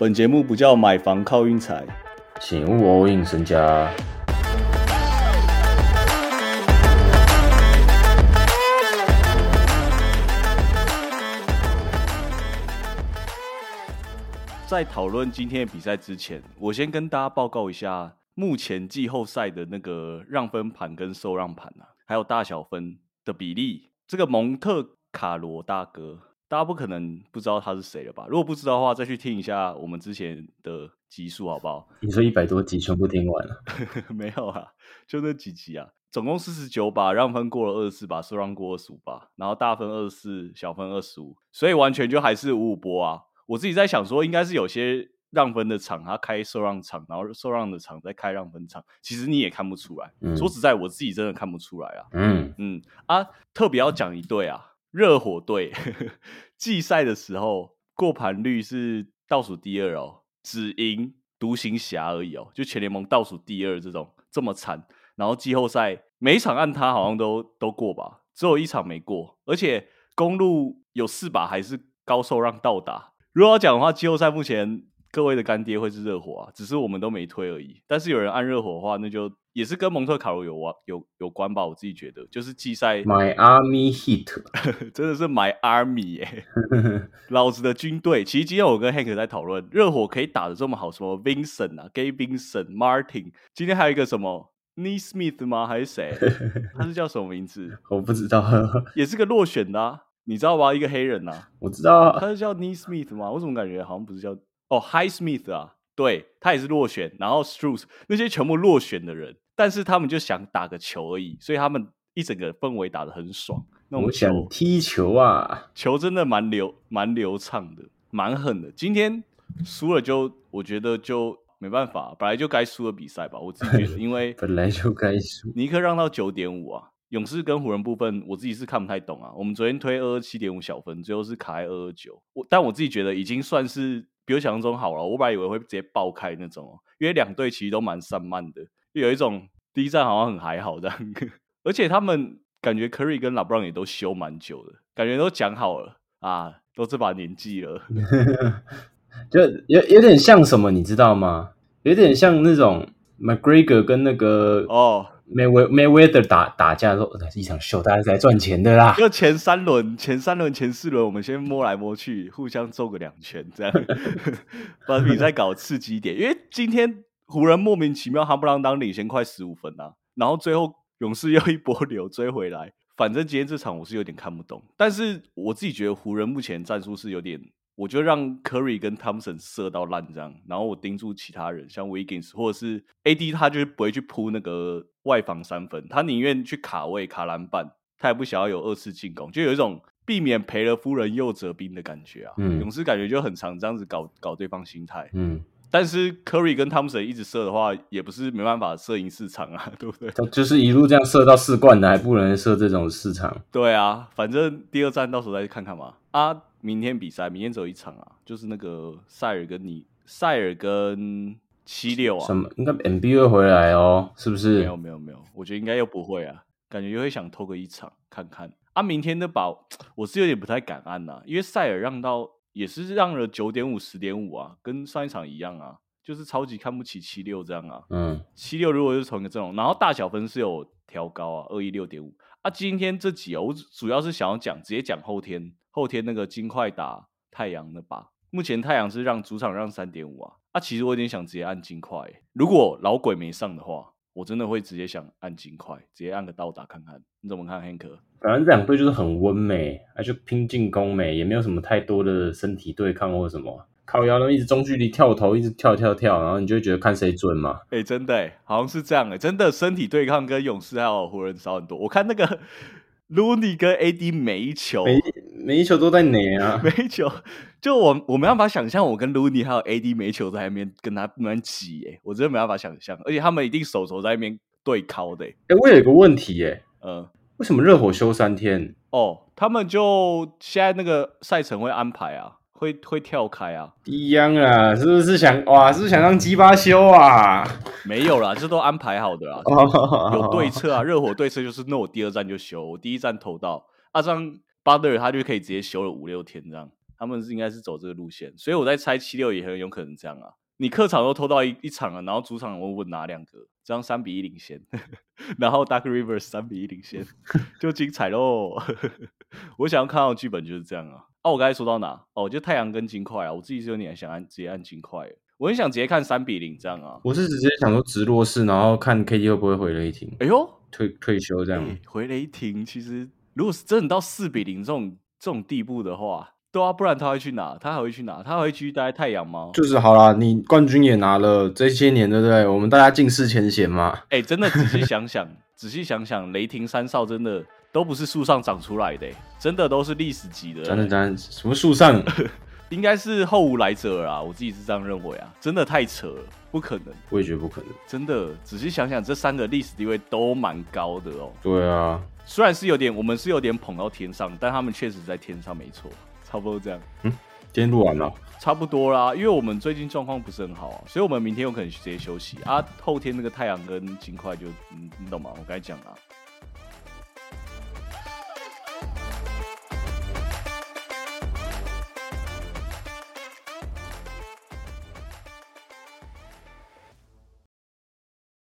本节目不叫买房靠运财，请勿 all in 身家。在讨论今天的比赛之前，我先跟大家报告一下目前季后赛的那个让分盘跟受让盘啊，还有大小分的比例。这个蒙特卡罗大哥，大家不可能不知道他是谁了吧？如果不知道的话，再去听一下我们之前的集数好不好？你说一百多集全部听完了？没有啊，就那几集啊，总共四十九把，让分过了二十四把，受让过二十五把，然后大分二十四，小分二十五，所以完全就还是五五波啊。我自己在想说，应该是有些让分的场，他开受让场，然后受让的场再开让分场，其实你也看不出来。说实在，我自己真的看不出来啊。嗯嗯啊，特别要讲一对啊，热火队 季赛的时候过盘率是倒数第二哦，只赢独行侠而已哦，就全联盟倒数第二这种这么惨。然后季后赛每一场按他好像都都过吧，只有一场没过，而且公路有四把还是高受让到达。如果要讲的话，季后赛目前各位的干爹会是热火啊，只是我们都没推而已。但是有人按热火的话，那就也是跟蒙特卡罗有关有有关吧？我自己觉得，就是季赛 My Army Heat 真的是 My Army 耶，老子的军队。其实今天我跟 Hank 在讨论，热火可以打的这么好，什么 Vincent 啊，Gay Vincent、Martin，今天还有一个什么 Knee Smith 吗？还是谁？他是叫什么名字？我不知道，也是个落选的。你知道吧？一个黑人呐，我知道，他是叫 Knee Smith 吗？我怎么感觉好像不是叫哦 High Smith 啊？对他也是落选，然后 Struz 那些全部落选的人，但是他们就想打个球而已，所以他们一整个氛围打得很爽。那我想踢球啊，球真的蛮流蛮流畅的，蛮狠的。今天输了就我觉得就没办法，本来就该输的比赛吧，我自己觉得，因为本来就该输。尼克让到九点五啊。勇士跟湖人部分，我自己是看不太懂啊。我们昨天推二二七点五小分，最后是卡在二二九。我但我自己觉得已经算是比我想象中好了。我本来以为会直接爆开那种，因为两队其实都蛮散漫的，有一种第一站好像很还好这样。而且他们感觉 Curry 跟 LeBron 也都休蛮久的，感觉都讲好了啊，都这把年纪了，就有有点像什么，你知道吗？有点像那种 McGregor 跟那个哦。May Mayweather 打打架的时候，一场秀，大家是来赚钱的啦。就前三轮、前三轮、前四轮，我们先摸来摸去，互相揍个两拳，这样 把比赛搞刺激一点。因为今天湖人莫名其妙哈不啷当领先快十五分啊，然后最后勇士又一波 流追回来。反正今天这场我是有点看不懂，但是我自己觉得湖人目前战术是有点。我就让 Curry 跟 Thompson 射到烂这样，然后我盯住其他人，像 Wiggins 或者是 AD，他就是不会去扑那个外防三分，他宁愿去卡位卡篮板，他也不想要有二次进攻，就有一种避免赔了夫人又折兵的感觉啊。勇士感觉就很常这样子搞搞对方心态。嗯，但是 Curry 跟 Thompson 一直射的话，也不是没办法射赢市场啊，对不对？就是一路这样射到四冠的，还不能射这种市场。对啊，反正第二站到时候再去看看嘛。啊。明天比赛，明天只有一场啊，就是那个塞尔跟你塞尔跟七六啊，什么应该 MBA 会回来哦，是不是？没有没有没有，我觉得应该又不会啊，感觉又会想偷个一场看看啊。明天的宝我是有点不太敢按呐，因为塞尔让到也是让了九点五十点五啊，跟上一场一样啊，就是超级看不起七六这样啊。嗯，七六如果是同一个阵容，然后大小分是有调高啊，二一六点五啊。今天这几啊，我主要是想要讲，直接讲后天。后天那个金块打太阳的吧，目前太阳是让主场让三点五啊，啊，其实我有点想直接按金块，如果老鬼没上的话，我真的会直接想按金块，直接按个倒打看看，你怎么看，Hank？反正这两队就是很温美，而且拼进攻美，也没有什么太多的身体对抗或什么，靠腰那一直中距离跳投，一直跳跳跳，然后你就会觉得看谁准嘛。哎，真的，好像是这样哎，真的身体对抗跟勇士还有湖人少很多。我看那个 Looney 跟 AD 每一球。每一球都在哪啊？每一球，就我我没办法想象，我跟 Looney 还有 AD 每一球在那边跟他那边挤，哎，我真的没办法想象。而且他们一定手肘在那边对敲的。哎，我有一个问题，哎，嗯，为什么热火休三天？哦，他们就现在那个赛程会安排啊，会会跳开啊。一样啊，是不是想哇？是不是想让鸡巴休啊？没有啦，这都安排好的啦，有对策啊。热火对策就是，那我第二站就休，我第一站投到阿张。巴德尔他就可以直接休了五六天这样，他们是应该是走这个路线，所以我在猜七六也很有可能这样啊。你客场都偷到一一场了，然后主场我稳拿两个，这样三比一领先，然后 Dark Rivers 三比一领先，就精彩喽。我想要看到的剧本就是这样啊。哦，我刚才说到哪？哦，就太阳跟金块啊，我自己是有点想按直接按金块，我很想直接看三比零这样啊。我是直接想说直落式，然后看 KD 会不会回雷霆，哎呦，退退休这样。欸回雷霆其实如果是真的到四比零这种这种地步的话，对啊，不然他会去哪？他还会去哪？他还会继续待在太阳吗？就是好啦，你冠军也拿了，这些年对不对？我们大家尽释前嫌嘛。哎、真的仔细想想，仔细想想，雷霆三少真的都不是树上长出来的、欸真的都是历史级的、真的真的，什么树上？应该是后无来者啊，我自己是这样认为啊，真的太扯了，不可能，我也觉得不可能。真的仔细想想，这三个历史地位都蛮高的哦。对啊，虽然是有点，我们是有点捧到天上，但他们确实在天上，没错，差不多这样。嗯今天录完了，差不多啦，因为我们最近状况不是很好啊，所以我们明天有可能直接休息啊。后天那个太阳跟金块就，嗯，你懂吗？我刚才讲了，